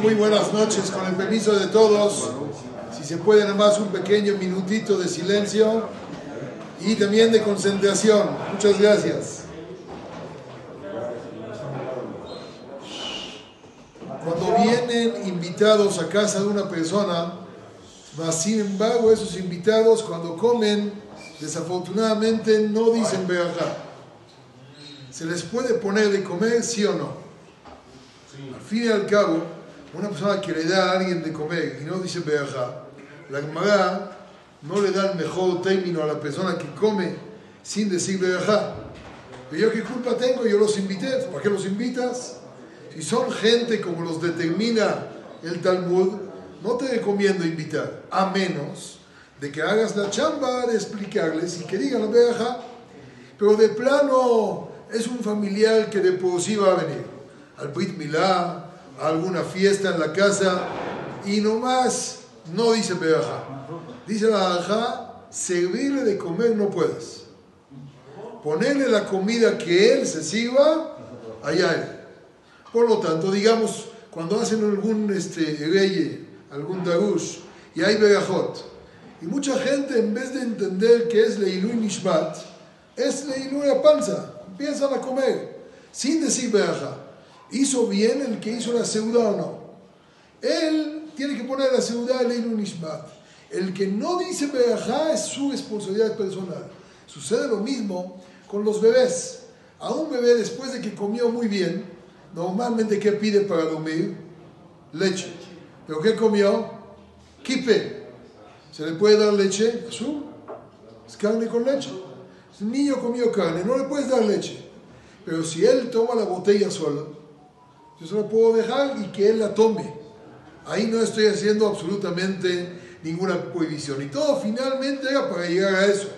muy buenas noches, con el permiso de todos. Si se puede, nada más un pequeño minutito de silencio y también de concentración. Muchas gracias. Cuando vienen invitados a casa de una persona, sin embargo, esos invitados cuando comen, desafortunadamente no dicen verajá. ¿Se les puede poner de comer, sí o no? Al fin y al cabo, una persona que le da a alguien de comer y no dice verajá, la Gemara no le da el mejor término a la persona que come sin decir verajá. Pero yo qué culpa tengo, yo los invité, ¿para qué los invitas? Si son gente como los determina el Talmud, no te recomiendo invitar, a menos de que hagas la chamba de explicarles y que digan la verajá. Pero de plano es un familiar que de por sí va a venir al Brit Milá, alguna fiesta en la casa y nomás no dice verajá. Dice la verajá, servirle de comer no puedes. Ponerle la comida que él se sirva, allá él. Por lo tanto, digamos, cuando hacen algún este, rey, algún darush, y hay verajot, y mucha gente en vez de entender que es Leilu Nishmat, es Leilu la panza, empiezan a comer, sin decir verajá. ¿Hizo bien el que hizo la seudá o no? Él tiene que poner la seudá Leilu Nishmat. El que no dice verajá es su responsabilidad personal. Sucede lo mismo con los bebés. A un bebé después de que comió muy bien, normalmente ¿qué pide para dormir? Leche. ¿Pero qué comió? Kipe. ¿Se le puede dar leche? ¿Azul? Es carne con leche. El niño comió carne, no le puedes dar leche. Pero si él toma la botella sola, yo se la puedo dejar y que él la tome. Ahí no estoy haciendo absolutamente ninguna prohibición. Y todo finalmente era para llegar a eso.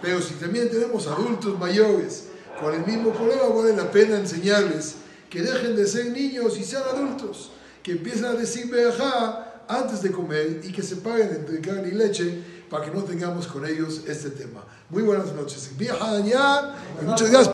Pero si también tenemos adultos mayores con el mismo problema, vale la pena enseñarles que dejen de ser niños y sean adultos, que empiecen a decir verajá antes de comer y que se paguen entre carne y leche para que no tengamos con ellos este tema. Muy buenas noches. y muchas gracias.